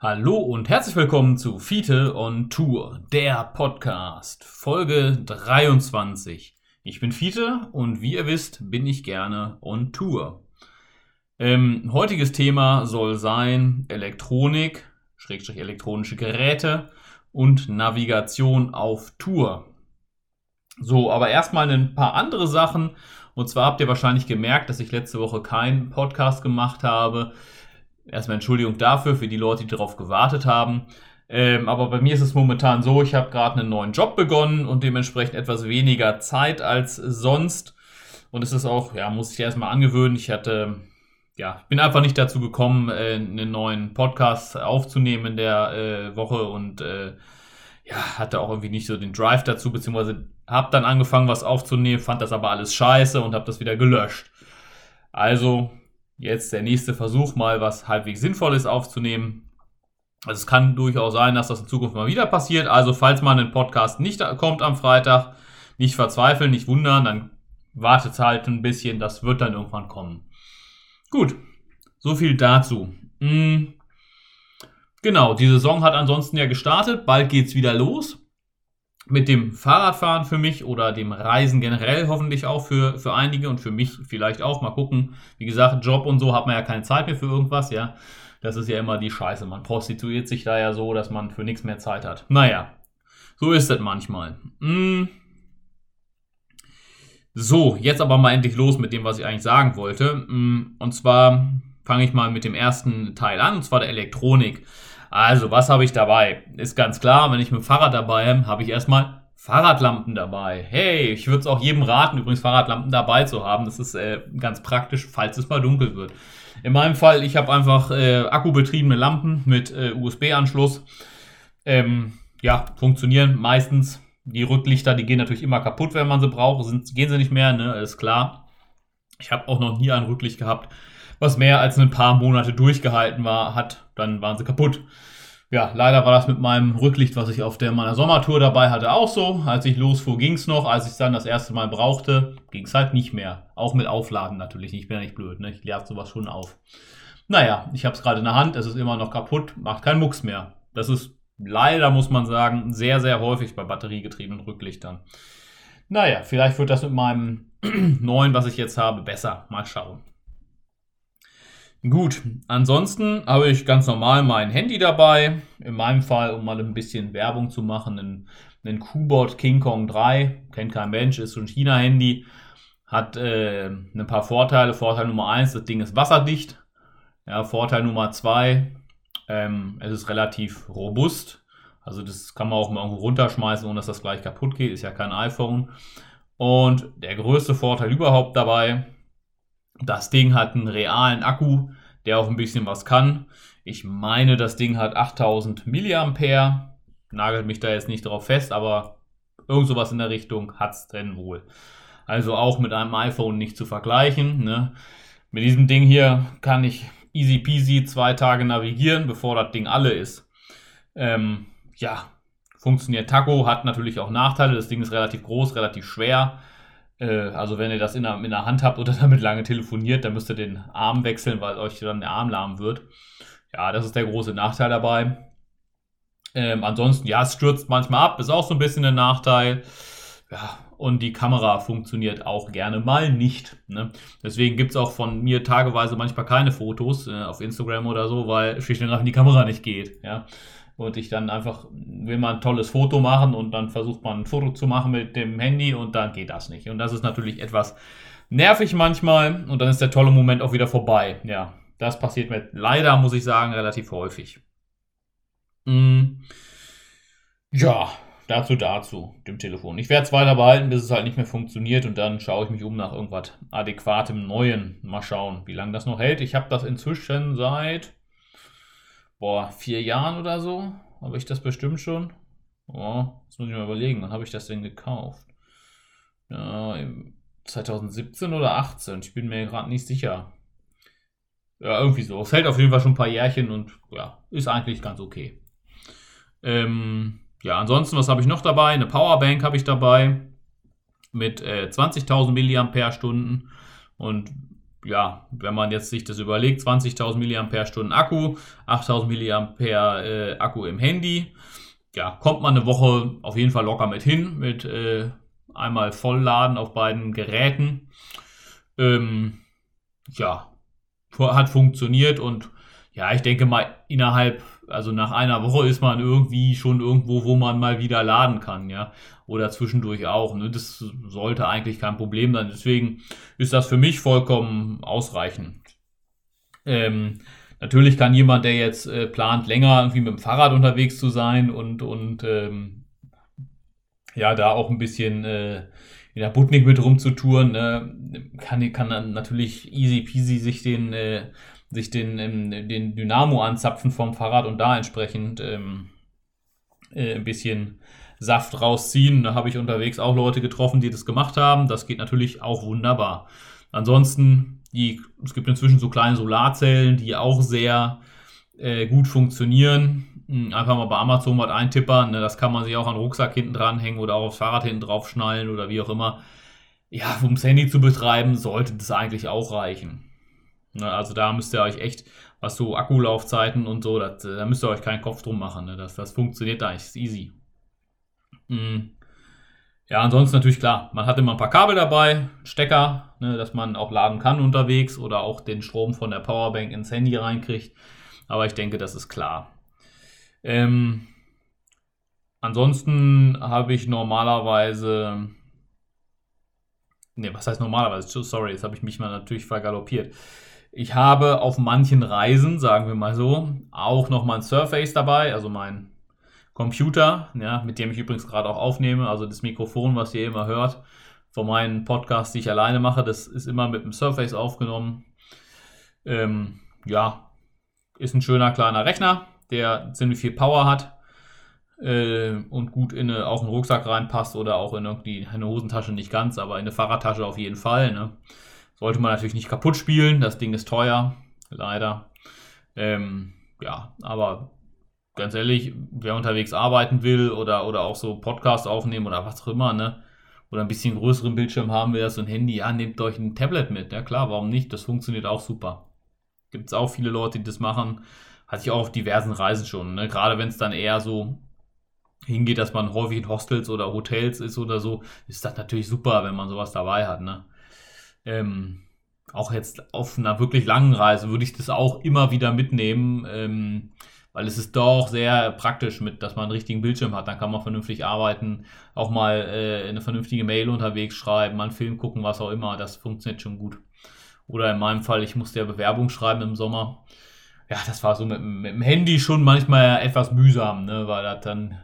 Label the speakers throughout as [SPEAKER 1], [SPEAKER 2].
[SPEAKER 1] Hallo und herzlich willkommen zu Fiete on Tour, der Podcast, Folge 23. Ich bin Fiete und wie ihr wisst, bin ich gerne on Tour. Ähm, heutiges Thema soll sein Elektronik, Schrägstrich elektronische Geräte und Navigation auf Tour. So, aber erstmal ein paar andere Sachen. Und zwar habt ihr wahrscheinlich gemerkt, dass ich letzte Woche keinen Podcast gemacht habe. Erstmal Entschuldigung dafür, für die Leute, die darauf gewartet haben. Ähm, aber bei mir ist es momentan so, ich habe gerade einen neuen Job begonnen und dementsprechend etwas weniger Zeit als sonst. Und es ist auch, ja, muss ich erstmal angewöhnen. Ich hatte, ja, bin einfach nicht dazu gekommen, äh, einen neuen Podcast aufzunehmen in der äh, Woche und äh, ja, hatte auch irgendwie nicht so den Drive dazu, beziehungsweise habe dann angefangen, was aufzunehmen, fand das aber alles scheiße und habe das wieder gelöscht. Also jetzt der nächste Versuch, mal was halbwegs Sinnvolles aufzunehmen. Also es kann durchaus sein, dass das in Zukunft mal wieder passiert. Also falls mal ein Podcast nicht kommt am Freitag, nicht verzweifeln, nicht wundern, dann wartet halt ein bisschen, das wird dann irgendwann kommen. Gut, so viel dazu. Hm. Genau, die Saison hat ansonsten ja gestartet. Bald geht's wieder los. Mit dem Fahrradfahren für mich oder dem Reisen generell hoffentlich auch für, für einige und für mich vielleicht auch. Mal gucken. Wie gesagt, Job und so hat man ja keine Zeit mehr für irgendwas, ja. Das ist ja immer die Scheiße. Man prostituiert sich da ja so, dass man für nichts mehr Zeit hat. Naja, so ist es manchmal. Hm. So, jetzt aber mal endlich los mit dem, was ich eigentlich sagen wollte. Hm, und zwar fange ich mal mit dem ersten Teil an, und zwar der Elektronik. Also, was habe ich dabei? Ist ganz klar, wenn ich mit dem Fahrrad dabei bin, habe ich erstmal Fahrradlampen dabei. Hey, ich würde es auch jedem raten, übrigens Fahrradlampen dabei zu haben. Das ist äh, ganz praktisch, falls es mal dunkel wird. In meinem Fall, ich habe einfach äh, akkubetriebene Lampen mit äh, USB-Anschluss. Ähm, ja, funktionieren meistens. Die Rücklichter, die gehen natürlich immer kaputt, wenn man sie braucht. Sind, gehen sie nicht mehr, ne? Ist klar. Ich habe auch noch nie ein Rücklicht gehabt, was mehr als ein paar Monate durchgehalten war, hat, dann waren sie kaputt. Ja, leider war das mit meinem Rücklicht, was ich auf der meiner Sommertour dabei hatte, auch so. Als ich losfuhr, ging es noch. Als ich es dann das erste Mal brauchte, ging es halt nicht mehr. Auch mit Aufladen natürlich. Ich bin ja nicht blöd, ne? Ich lade sowas schon auf. Naja, ich habe es gerade in der Hand, es ist immer noch kaputt, macht keinen Mucks mehr. Das ist leider, muss man sagen, sehr, sehr häufig bei batteriegetriebenen Rücklichtern. Naja, vielleicht wird das mit meinem neuen, was ich jetzt habe, besser. Mal schauen. Gut, ansonsten habe ich ganz normal mein Handy dabei. In meinem Fall, um mal ein bisschen Werbung zu machen, ein, ein Q-Bot King Kong 3. Kennt kein Mensch, ist so ein China-Handy. Hat äh, ein paar Vorteile. Vorteil Nummer 1, das Ding ist wasserdicht. Ja, Vorteil Nummer 2, ähm, es ist relativ robust. Also das kann man auch mal irgendwo runterschmeißen, ohne dass das gleich kaputt geht. Ist ja kein iPhone. Und der größte Vorteil überhaupt dabei, das Ding hat einen realen Akku, der auch ein bisschen was kann. Ich meine, das Ding hat 8000 mAh. Nagelt mich da jetzt nicht drauf fest, aber irgend sowas in der Richtung hat es drin wohl. Also auch mit einem iPhone nicht zu vergleichen. Ne? Mit diesem Ding hier kann ich easy peasy zwei Tage navigieren, bevor das Ding alle ist. Ähm, ja, funktioniert Taco, hat natürlich auch Nachteile. Das Ding ist relativ groß, relativ schwer. Äh, also wenn ihr das in der, in der Hand habt oder damit lange telefoniert, dann müsst ihr den Arm wechseln, weil euch dann der Arm lahm wird. Ja, das ist der große Nachteil dabei. Ähm, ansonsten, ja, es stürzt manchmal ab, ist auch so ein bisschen ein Nachteil. Ja, und die Kamera funktioniert auch gerne mal nicht. Ne? Deswegen gibt es auch von mir tageweise manchmal keine Fotos äh, auf Instagram oder so, weil schlicht und einfach die Kamera nicht geht. Ja? Und ich dann einfach will man ein tolles Foto machen und dann versucht man ein Foto zu machen mit dem Handy und dann geht das nicht. Und das ist natürlich etwas nervig manchmal und dann ist der tolle Moment auch wieder vorbei. Ja, das passiert mir leider, muss ich sagen, relativ häufig. Mm. Ja, dazu, dazu, dem Telefon. Ich werde es weiter behalten, bis es halt nicht mehr funktioniert und dann schaue ich mich um nach irgendwas adäquatem Neuen. Mal schauen, wie lange das noch hält. Ich habe das inzwischen seit boah, vier Jahren oder so, habe ich das bestimmt schon. Oh, jetzt muss ich mal überlegen, wann habe ich das denn gekauft? Ja, 2017 oder 18, ich bin mir gerade nicht sicher. Ja, irgendwie so. Es hält auf jeden Fall schon ein paar Jährchen und ja, ist eigentlich ganz okay. Ähm, ja, ansonsten, was habe ich noch dabei? Eine Powerbank habe ich dabei mit äh, 20.000 mAh und ja, wenn man jetzt sich das überlegt, 20.000 mAh Akku, 8.000 mAh äh, Akku im Handy, ja, kommt man eine Woche auf jeden Fall locker mit hin, mit äh, einmal Vollladen auf beiden Geräten. Ähm, ja, hat funktioniert und ja, ich denke mal, innerhalb, also nach einer Woche ist man irgendwie schon irgendwo, wo man mal wieder laden kann, ja. Oder zwischendurch auch. Ne? Das sollte eigentlich kein Problem sein. Deswegen ist das für mich vollkommen ausreichend. Ähm, natürlich kann jemand, der jetzt äh, plant, länger irgendwie mit dem Fahrrad unterwegs zu sein und, und ähm, ja, da auch ein bisschen äh, in der Butnik mit rumzutouren, äh, kann, kann dann natürlich easy peasy sich den, äh, sich den, ähm, den Dynamo anzapfen vom Fahrrad und da entsprechend ähm, äh, ein bisschen Saft rausziehen. Da habe ich unterwegs auch Leute getroffen, die das gemacht haben. Das geht natürlich auch wunderbar. Ansonsten, die, es gibt inzwischen so kleine Solarzellen, die auch sehr äh, gut funktionieren. Hm, einfach mal bei Amazon was eintippern. Ne? Das kann man sich auch an den Rucksack hinten dranhängen oder auch aufs Fahrrad hinten drauf schnallen oder wie auch immer. Ja, um das Handy zu betreiben, sollte das eigentlich auch reichen. Ne? Also da müsst ihr euch echt, was so Akkulaufzeiten und so, das, da müsst ihr euch keinen Kopf drum machen. Ne? Das, das funktioniert eigentlich, ist easy. Mhm. Ja, ansonsten natürlich klar, man hat immer ein paar Kabel dabei, Stecker, ne, dass man auch laden kann unterwegs oder auch den Strom von der Powerbank ins Handy reinkriegt. Aber ich denke, das ist klar. Ähm, ansonsten habe ich normalerweise. Ne, was heißt normalerweise? Sorry, jetzt habe ich mich mal natürlich vergaloppiert. Ich habe auf manchen Reisen, sagen wir mal so, auch noch mein Surface dabei, also mein Computer, ja, mit dem ich übrigens gerade auch aufnehme, also das Mikrofon, was ihr immer hört, von meinen Podcasts, die ich alleine mache, das ist immer mit dem Surface aufgenommen. Ähm, ja, ist ein schöner kleiner Rechner, der ziemlich viel Power hat äh, und gut in eine, auch einen Rucksack reinpasst oder auch in irgendwie eine Hosentasche nicht ganz, aber in eine Fahrradtasche auf jeden Fall. Ne? Sollte man natürlich nicht kaputt spielen, das Ding ist teuer, leider. Ähm, ja, aber ganz ehrlich, wer unterwegs arbeiten will oder, oder auch so Podcasts aufnehmen oder was auch immer, ne? Oder ein bisschen größeren Bildschirm haben will, so ein Handy, ja, nehmt euch ein Tablet mit. Ja klar, warum nicht? Das funktioniert auch super. Gibt es auch viele Leute, die das machen. Hatte ich auch auf diversen Reisen schon. Ne? Gerade wenn es dann eher so hingeht, dass man häufig in Hostels oder Hotels ist oder so, ist das natürlich super, wenn man sowas dabei hat. Ne? Ähm, auch jetzt auf einer wirklich langen Reise würde ich das auch immer wieder mitnehmen, ähm, weil es ist doch sehr praktisch mit, dass man einen richtigen Bildschirm hat. Dann kann man vernünftig arbeiten, auch mal äh, eine vernünftige Mail unterwegs schreiben, mal einen Film gucken, was auch immer. Das funktioniert schon gut. Oder in meinem Fall, ich musste ja Bewerbung schreiben im Sommer ja, das war so mit, mit, dem Handy schon manchmal etwas mühsam, ne, weil das dann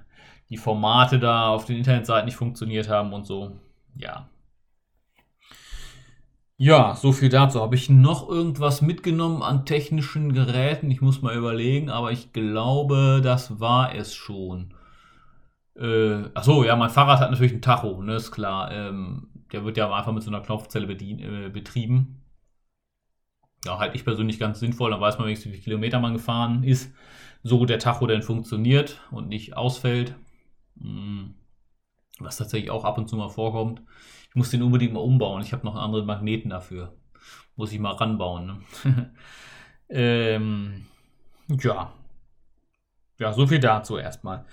[SPEAKER 1] die Formate da auf den Internetseiten nicht funktioniert haben und so. Ja. Ja, so viel dazu. Habe ich noch irgendwas mitgenommen an technischen Geräten? Ich muss mal überlegen, aber ich glaube, das war es schon. Äh, achso, ja, mein Fahrrad hat natürlich ein Tacho, ne, ist klar. Ähm, der wird ja einfach mit so einer Knopfzelle bedien, äh, betrieben ja, halt ich persönlich ganz sinnvoll, dann weiß man wenigstens, wie viele Kilometer man gefahren ist, so der Tacho denn funktioniert und nicht ausfällt. Hm, was tatsächlich auch ab und zu mal vorkommt. Ich muss den unbedingt mal umbauen. Ich habe noch andere Magneten dafür. Muss ich mal ranbauen. Ne? ähm, ja. Ja, so viel dazu erstmal.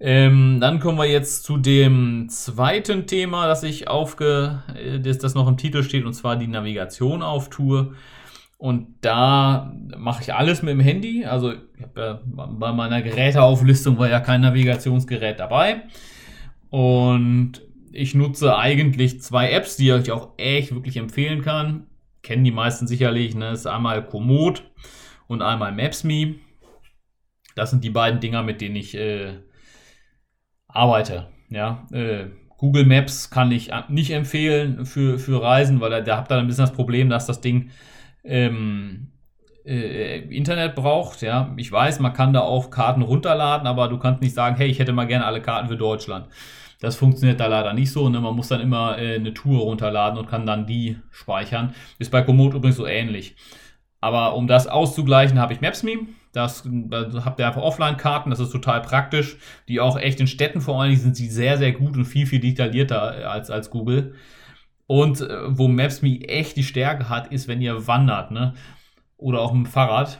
[SPEAKER 1] Ähm, dann kommen wir jetzt zu dem zweiten Thema, das ich aufge, äh, das, das noch im Titel steht, und zwar die Navigation auf Tour. Und da mache ich alles mit dem Handy. Also ja, bei meiner Geräteauflistung war ja kein Navigationsgerät dabei. Und ich nutze eigentlich zwei Apps, die ich auch echt wirklich empfehlen kann. Kennen die meisten sicherlich. Ne? Das ist einmal Komoot und einmal Maps.me. Das sind die beiden Dinger, mit denen ich äh, arbeite. Ja, äh, Google Maps kann ich nicht empfehlen für, für Reisen, weil da, da habt ihr ein bisschen das Problem, dass das Ding ähm, äh, Internet braucht. Ja, ich weiß, man kann da auch Karten runterladen, aber du kannst nicht sagen, hey, ich hätte mal gerne alle Karten für Deutschland. Das funktioniert da leider nicht so. Ne? Man muss dann immer äh, eine Tour runterladen und kann dann die speichern. Ist bei Komoot übrigens so ähnlich. Aber um das auszugleichen, habe ich Maps.me. Das da habt ihr einfach Offline-Karten, das ist total praktisch. Die auch echt in Städten vor allen Dingen sind sie sehr, sehr gut und viel, viel detaillierter als, als Google. Und äh, wo Maps.me echt die Stärke hat, ist, wenn ihr wandert, ne? Oder auch mit dem Fahrrad.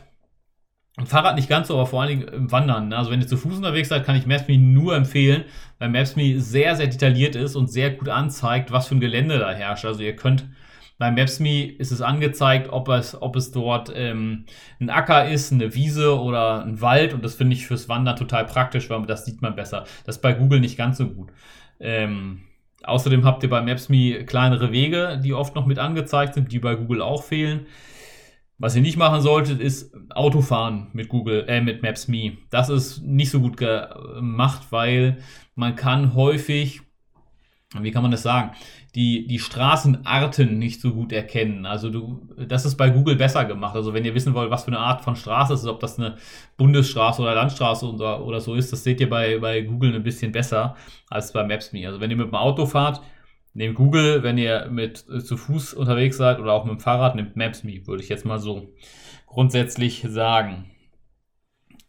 [SPEAKER 1] Im Fahrrad nicht ganz so, aber vor allen Dingen im Wandern. Ne? Also wenn ihr zu Fuß unterwegs seid, kann ich Maps.me nur empfehlen, weil Maps.me sehr, sehr detailliert ist und sehr gut anzeigt, was für ein Gelände da herrscht. Also ihr könnt bei Maps.me ist es angezeigt, ob es, ob es dort ähm, ein Acker ist, eine Wiese oder ein Wald. Und das finde ich fürs Wandern total praktisch, weil das sieht man besser. Das ist bei Google nicht ganz so gut. Ähm, außerdem habt ihr bei Maps.me kleinere Wege, die oft noch mit angezeigt sind, die bei Google auch fehlen. Was ihr nicht machen solltet, ist Autofahren mit Google, äh, mit Maps.me. Das ist nicht so gut gemacht, weil man kann häufig, wie kann man das sagen, die, die Straßenarten nicht so gut erkennen. Also du, das ist bei Google besser gemacht. Also wenn ihr wissen wollt, was für eine Art von Straße es ist, ob das eine Bundesstraße oder Landstraße oder, oder so ist, das seht ihr bei, bei Google ein bisschen besser als bei Maps.me. Also wenn ihr mit dem Auto fahrt, Nehmt Google, wenn ihr mit äh, zu Fuß unterwegs seid oder auch mit dem Fahrrad, nehmt Maps.me, würde ich jetzt mal so grundsätzlich sagen.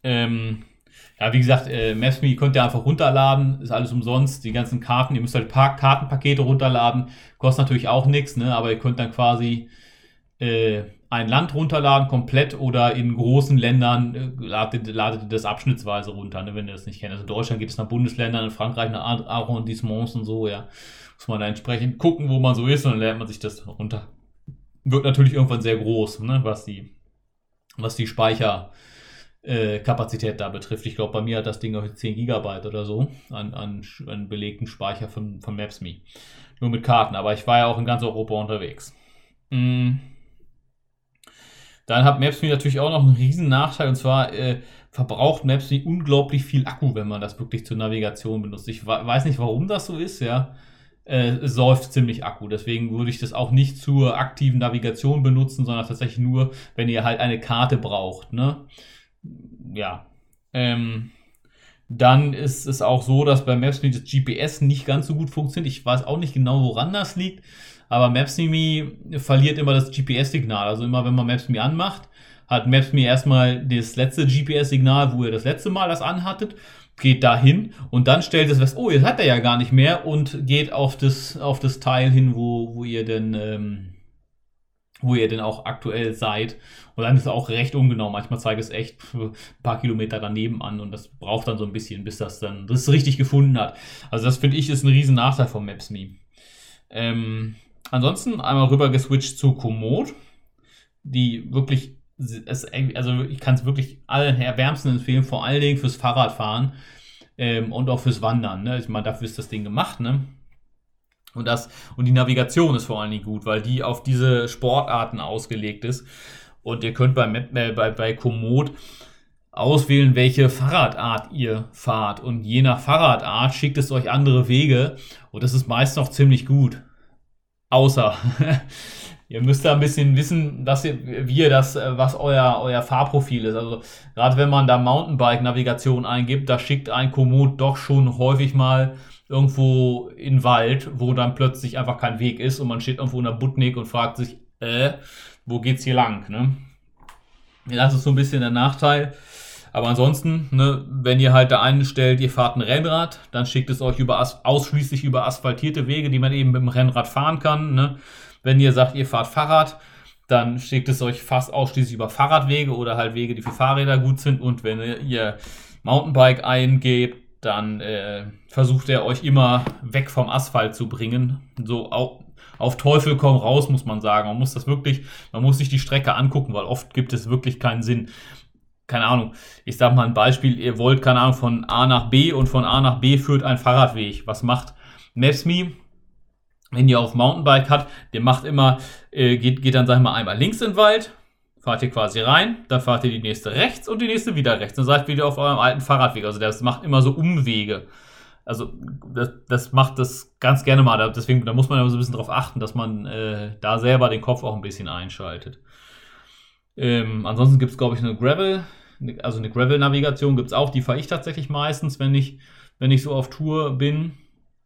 [SPEAKER 1] Ähm, ja, wie gesagt, äh, Maps.me könnt ihr einfach runterladen, ist alles umsonst. Die ganzen Karten, ihr müsst halt paar Kartenpakete runterladen, kostet natürlich auch nichts, ne? aber ihr könnt dann quasi äh, ein Land runterladen, komplett oder in großen Ländern äh, ladet, ladet ihr das abschnittsweise runter, ne, wenn ihr das nicht kennt. Also in Deutschland geht es nach Bundesländern, in Frankreich nach Arrondissements und so, ja muss man da entsprechend gucken, wo man so ist und dann lernt man sich das runter. Wird natürlich irgendwann sehr groß, ne, was die, was die Speicherkapazität äh, da betrifft. Ich glaube, bei mir hat das Ding auch 10 GB oder so an, an, an belegten Speicher von, von Maps.me. Nur mit Karten, aber ich war ja auch in ganz Europa unterwegs. Mhm. Dann hat Maps.me natürlich auch noch einen riesen Nachteil und zwar äh, verbraucht Maps.me unglaublich viel Akku, wenn man das wirklich zur Navigation benutzt. Ich weiß nicht, warum das so ist, ja äh, säuft ziemlich Akku. Deswegen würde ich das auch nicht zur aktiven Navigation benutzen, sondern tatsächlich nur, wenn ihr halt eine Karte braucht. Ne? Ja. Ähm, dann ist es auch so, dass bei Maps.me das GPS nicht ganz so gut funktioniert. Ich weiß auch nicht genau, woran das liegt, aber Maps.me verliert immer das GPS-Signal. Also immer, wenn man Maps.me anmacht, hat Maps.me erstmal das letzte GPS-Signal, wo ihr das letzte Mal das anhattet geht dahin und dann stellt es fest, oh, jetzt hat er ja gar nicht mehr und geht auf das, auf das Teil hin, wo, wo ihr denn, ähm, wo ihr denn auch aktuell seid. Und dann ist es auch recht ungenau. Manchmal zeigt es echt ein paar Kilometer daneben an und das braucht dann so ein bisschen, bis das dann das richtig gefunden hat. Also das finde ich ist ein riesen Nachteil von Maps.me. Ähm, ansonsten einmal rüber geswitcht zu Komoot, die wirklich es, also ich kann es wirklich allen erwärmsten empfehlen, vor allen Dingen fürs Fahrradfahren ähm, und auch fürs Wandern. Ne? Ich meine, dafür ist das Ding gemacht, ne? Und, das, und die Navigation ist vor allen Dingen gut, weil die auf diese Sportarten ausgelegt ist. Und ihr könnt bei, äh, bei, bei Komoot auswählen, welche Fahrradart ihr fahrt. Und je nach Fahrradart schickt es euch andere Wege. Und das ist meist noch ziemlich gut. Außer ihr müsst da ein bisschen wissen, dass ihr, wie ihr das, äh, was euer, euer Fahrprofil ist. Also gerade wenn man da Mountainbike-Navigation eingibt, da schickt ein Komoot doch schon häufig mal irgendwo in Wald, wo dann plötzlich einfach kein Weg ist und man steht irgendwo in der Butnik und fragt sich, äh, wo geht's hier lang? Ne? Das ist so ein bisschen der Nachteil. Aber ansonsten, ne, wenn ihr halt da einstellt, ihr fahrt ein Rennrad, dann schickt es euch über ausschließlich über asphaltierte Wege, die man eben mit dem Rennrad fahren kann. Ne? Wenn ihr sagt, ihr fahrt Fahrrad, dann schickt es euch fast ausschließlich über Fahrradwege oder halt Wege, die für Fahrräder gut sind. Und wenn ihr Mountainbike eingebt, dann äh, versucht er euch immer weg vom Asphalt zu bringen. So auf, auf Teufel komm raus, muss man sagen. Man muss das wirklich, man muss sich die Strecke angucken, weil oft gibt es wirklich keinen Sinn. Keine Ahnung, ich sag mal ein Beispiel, ihr wollt, keine Ahnung, von A nach B und von A nach B führt ein Fahrradweg. Was macht Maps.me? wenn ihr auf Mountainbike hat, der macht immer, äh, geht, geht dann, sag ich mal, einmal links in den Wald, fahrt ihr quasi rein, dann fahrt ihr die nächste rechts und die nächste wieder rechts. Dann seid ihr wieder auf eurem alten Fahrradweg. Also das macht immer so Umwege. Also das, das macht das ganz gerne mal. Deswegen, da muss man ja so ein bisschen drauf achten, dass man äh, da selber den Kopf auch ein bisschen einschaltet. Ähm, ansonsten gibt es, glaube ich, eine Gravel, also eine Gravel-Navigation gibt es auch. Die fahre ich tatsächlich meistens, wenn ich, wenn ich so auf Tour bin.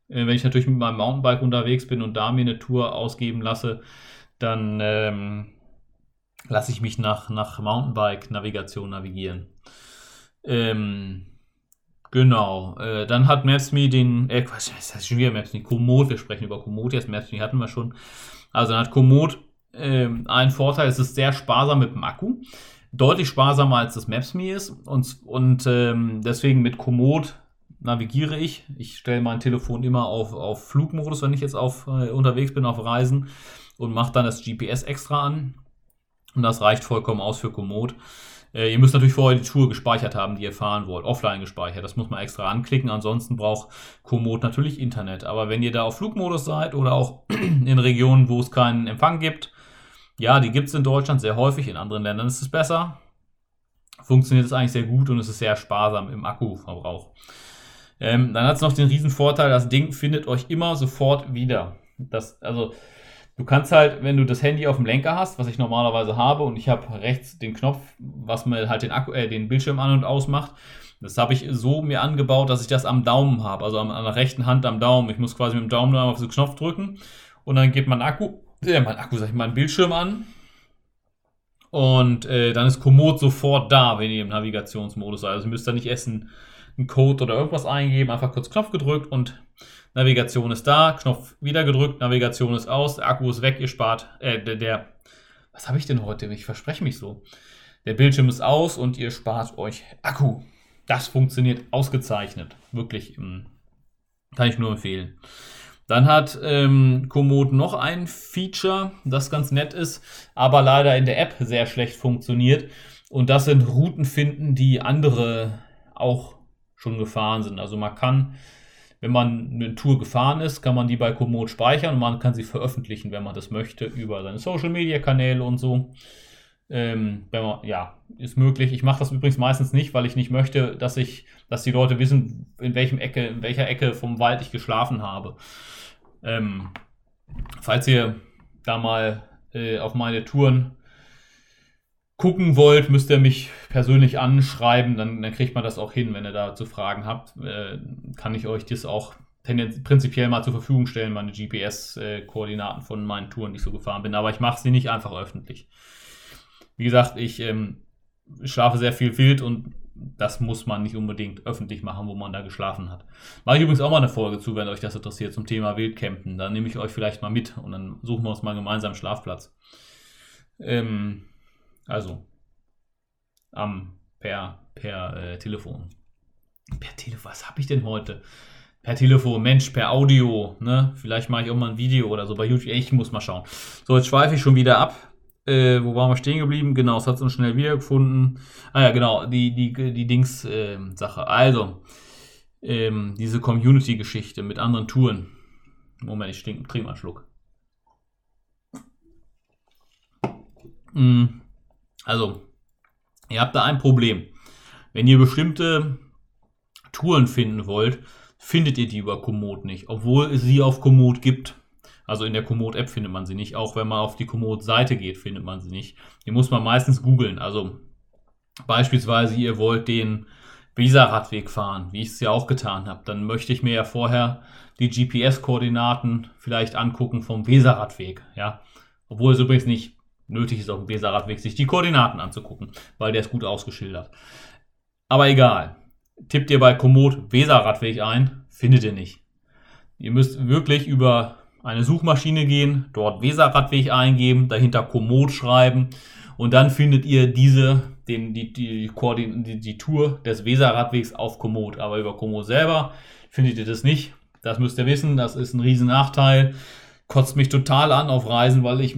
[SPEAKER 1] Äh, wenn ich natürlich mit meinem Mountainbike unterwegs bin und da mir eine Tour ausgeben lasse, dann ähm, lasse ich mich nach, nach Mountainbike-Navigation navigieren. Ähm, Genau. Äh, dann hat Maps.me den, äh, was heißt schon wieder Maps.me? Komoot, wir sprechen über Komoot jetzt, Maps.me hatten wir schon. Also dann hat Komoot äh, einen Vorteil, es ist sehr sparsam mit dem Akku. Deutlich sparsamer als das Maps.me ist. Und, und ähm, deswegen mit Komoot navigiere ich. Ich stelle mein Telefon immer auf, auf Flugmodus, wenn ich jetzt auf, äh, unterwegs bin, auf Reisen und mache dann das GPS extra an. Und das reicht vollkommen aus für Komoot. Äh, ihr müsst natürlich vorher die Tour gespeichert haben, die ihr fahren wollt. Offline gespeichert. Das muss man extra anklicken. Ansonsten braucht Komoot natürlich Internet. Aber wenn ihr da auf Flugmodus seid oder auch in Regionen, wo es keinen Empfang gibt, ja, die gibt es in Deutschland sehr häufig. In anderen Ländern ist es besser. Funktioniert es eigentlich sehr gut und es ist sehr sparsam im Akkuverbrauch. Ähm, dann hat es noch den riesen Vorteil, das Ding findet euch immer sofort wieder. Das, also Du kannst halt, wenn du das Handy auf dem Lenker hast, was ich normalerweise habe, und ich habe rechts den Knopf, was mir halt den, Akku, äh, den Bildschirm an und aus macht, das habe ich so mir angebaut, dass ich das am Daumen habe, also an, an der rechten Hand am Daumen. Ich muss quasi mit dem Daumen auf den Knopf drücken und dann geht mein Akku, äh, mein Akku, sag ich, mein Bildschirm an. Und äh, dann ist Komoot sofort da, wenn ihr im Navigationsmodus seid. Also ihr müsst da nicht essen, einen Code oder irgendwas eingeben, einfach kurz Knopf gedrückt und Navigation ist da, Knopf wieder gedrückt, Navigation ist aus, der Akku ist weg, ihr spart, äh, der, der was habe ich denn heute? Ich verspreche mich so. Der Bildschirm ist aus und ihr spart euch Akku. Das funktioniert ausgezeichnet. Wirklich, ähm, kann ich nur empfehlen. Dann hat ähm, Komoot noch ein Feature, das ganz nett ist, aber leider in der App sehr schlecht funktioniert. Und das sind Routen finden, die andere auch schon gefahren sind. Also man kann wenn man eine Tour gefahren ist, kann man die bei Komoot speichern und man kann sie veröffentlichen, wenn man das möchte, über seine Social Media Kanäle und so. Ähm, wenn man, ja, ist möglich. Ich mache das übrigens meistens nicht, weil ich nicht möchte, dass ich, dass die Leute wissen, in welchem Ecke, in welcher Ecke vom Wald ich geschlafen habe. Ähm, falls ihr da mal äh, auf meine Touren gucken wollt, müsst ihr mich persönlich anschreiben, dann, dann kriegt man das auch hin, wenn ihr dazu Fragen habt. Äh, kann ich euch das auch prinzipiell mal zur Verfügung stellen, meine GPS-Koordinaten von meinen Touren, die ich so gefahren bin. Aber ich mache sie nicht einfach öffentlich. Wie gesagt, ich ähm, schlafe sehr viel wild und das muss man nicht unbedingt öffentlich machen, wo man da geschlafen hat. Mache ich übrigens auch mal eine Folge zu, wenn euch das interessiert, zum Thema Wildcampen. Dann nehme ich euch vielleicht mal mit und dann suchen wir uns mal gemeinsam einen Schlafplatz. Ähm, also am per per äh, Telefon. Per Telefon, was habe ich denn heute? Per Telefon, Mensch, per Audio, ne? Vielleicht mache ich auch mal ein Video oder so bei YouTube. Ich muss mal schauen. So, jetzt schweife ich schon wieder ab. Äh, wo waren wir stehen geblieben? Genau, es hat uns schnell wiedergefunden. Ah ja, genau, die, die, die Dings-Sache. Äh, also, ähm, diese Community-Geschichte mit anderen Touren. Moment, ich trinke mal einen Schluck. Mm. Also, ihr habt da ein Problem. Wenn ihr bestimmte Touren finden wollt, findet ihr die über Komoot nicht, obwohl es sie auf Komoot gibt. Also in der Komoot-App findet man sie nicht. Auch wenn man auf die Komoot-Seite geht, findet man sie nicht. Die muss man meistens googeln. Also beispielsweise, ihr wollt den Weser-Radweg fahren, wie ich es ja auch getan habe. Dann möchte ich mir ja vorher die GPS-Koordinaten vielleicht angucken vom Weser-Radweg. Ja? Obwohl es übrigens nicht nötig ist, auf dem Weserradweg sich die Koordinaten anzugucken, weil der ist gut ausgeschildert. Aber egal. Tippt ihr bei Komoot Weserradweg ein, findet ihr nicht. Ihr müsst wirklich über eine Suchmaschine gehen, dort Weserradweg eingeben, dahinter Komoot schreiben und dann findet ihr diese, den, die, die, die, die Tour des Weserradwegs auf Komoot. Aber über Komoot selber findet ihr das nicht. Das müsst ihr wissen, das ist ein riesen Nachteil. Kotzt mich total an auf Reisen, weil ich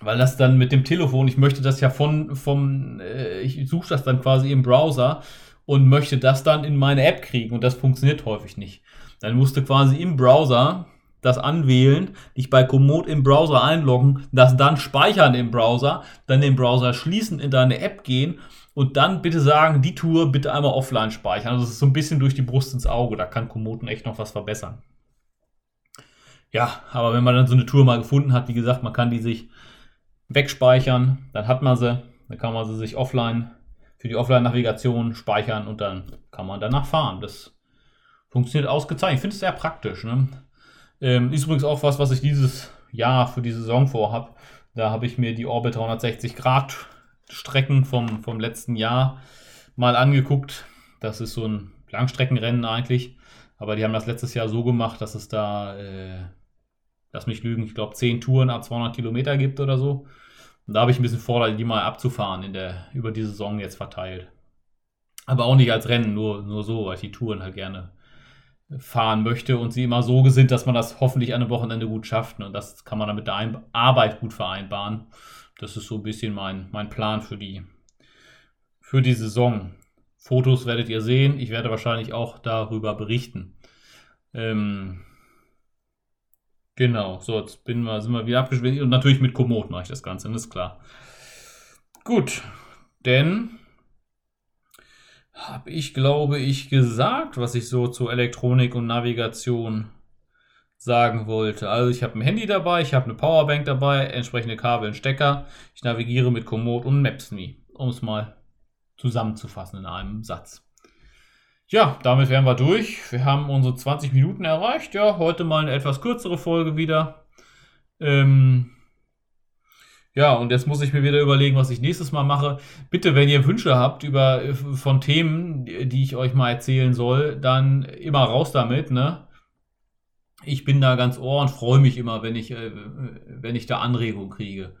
[SPEAKER 1] weil das dann mit dem Telefon, ich möchte das ja von, vom, äh, ich suche das dann quasi im Browser und möchte das dann in meine App kriegen und das funktioniert häufig nicht. Dann musste quasi im Browser das anwählen, dich bei Komoot im Browser einloggen, das dann speichern im Browser, dann den Browser schließen, in deine App gehen und dann bitte sagen, die Tour bitte einmal offline speichern. Also das ist so ein bisschen durch die Brust ins Auge, da kann Komoot echt noch was verbessern. Ja, aber wenn man dann so eine Tour mal gefunden hat, wie gesagt, man kann die sich wegspeichern, dann hat man sie, dann kann man sie sich offline für die Offline-Navigation speichern und dann kann man danach fahren. Das funktioniert ausgezeichnet. Ich finde es sehr praktisch. Ne? Ähm, ist übrigens auch was, was ich dieses Jahr für die Saison vorhabe. Da habe ich mir die Orbit 360 Grad Strecken vom, vom letzten Jahr mal angeguckt. Das ist so ein Langstreckenrennen eigentlich. Aber die haben das letztes Jahr so gemacht, dass es da, äh, lass mich lügen, ich glaube 10 Touren ab 200 Kilometer gibt oder so. Und da habe ich ein bisschen vor, die mal abzufahren in der, über die Saison jetzt verteilt. Aber auch nicht als Rennen, nur, nur so, weil ich die Touren halt gerne fahren möchte und sie immer so gesinnt, dass man das hoffentlich an einem Wochenende gut schafft. Und das kann man dann mit der Arbeit gut vereinbaren. Das ist so ein bisschen mein, mein Plan für die, für die Saison. Fotos werdet ihr sehen. Ich werde wahrscheinlich auch darüber berichten. Ähm, genau, so, jetzt bin wir, sind wir wieder abgeschwitzt. Und natürlich mit Komoot mache ich das Ganze, das ist klar. Gut, denn habe ich, glaube ich, gesagt, was ich so zu Elektronik und Navigation sagen wollte. Also ich habe ein Handy dabei, ich habe eine Powerbank dabei, entsprechende Kabel und Stecker. Ich navigiere mit Komoot und Maps.me, um es mal zusammenzufassen in einem Satz. Ja, damit wären wir durch. Wir haben unsere 20 Minuten erreicht. Ja, heute mal eine etwas kürzere Folge wieder. Ähm, ja, und jetzt muss ich mir wieder überlegen, was ich nächstes Mal mache. Bitte, wenn ihr Wünsche habt über von Themen, die ich euch mal erzählen soll, dann immer raus damit, ne? Ich bin da ganz ohr und freue mich immer, wenn ich, äh, wenn ich da Anregungen kriege.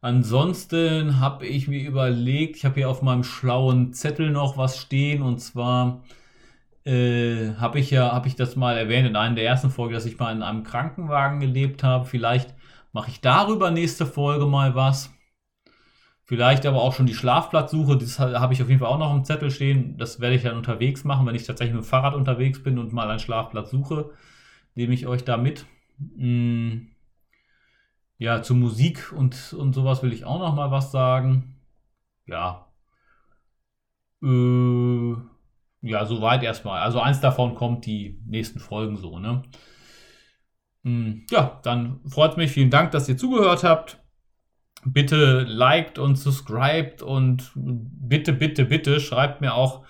[SPEAKER 1] Ansonsten habe ich mir überlegt, ich habe hier auf meinem schlauen Zettel noch was stehen und zwar äh, habe ich ja, habe ich das mal erwähnt in einer der ersten Folgen, dass ich mal in einem Krankenwagen gelebt habe. Vielleicht mache ich darüber nächste Folge mal was. Vielleicht aber auch schon die Schlafplatzsuche. Das habe ich auf jeden Fall auch noch im Zettel stehen. Das werde ich dann unterwegs machen, wenn ich tatsächlich mit dem Fahrrad unterwegs bin und mal einen Schlafplatz suche. Nehme ich euch da mit. Hm. Ja, zu Musik und, und sowas will ich auch noch mal was sagen. Ja. Äh, ja, soweit erstmal. Also eins davon kommt die nächsten Folgen so, ne? Hm, ja, dann freut mich. Vielen Dank, dass ihr zugehört habt. Bitte liked und subscribed und bitte, bitte, bitte schreibt mir auch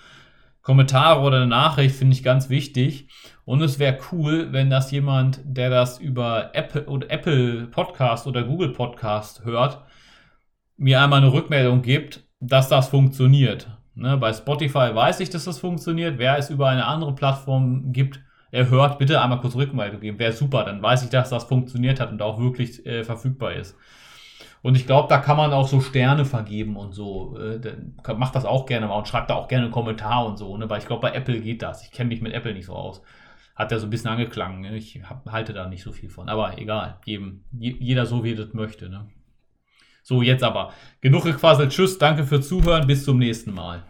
[SPEAKER 1] Kommentare oder eine Nachricht, finde ich ganz wichtig. Und es wäre cool, wenn das jemand, der das über Apple oder Apple Podcast oder Google Podcast hört, mir einmal eine Rückmeldung gibt, dass das funktioniert. Ne, bei Spotify weiß ich, dass das funktioniert. Wer es über eine andere Plattform gibt, er hört, bitte einmal kurz Rückmeldung geben. Wäre super, dann weiß ich, dass das funktioniert hat und auch wirklich äh, verfügbar ist. Und ich glaube, da kann man auch so Sterne vergeben und so. Äh, macht das auch gerne mal und schreibt da auch gerne einen Kommentar und so, ne? Weil ich glaube, bei Apple geht das. Ich kenne mich mit Apple nicht so aus. Hat ja so ein bisschen angeklangen. Ne? Ich hab, halte da nicht so viel von. Aber egal, jedem, jeder so, wie er das möchte. Ne? So, jetzt aber. Genug gequasselt. Tschüss, danke fürs Zuhören. Bis zum nächsten Mal.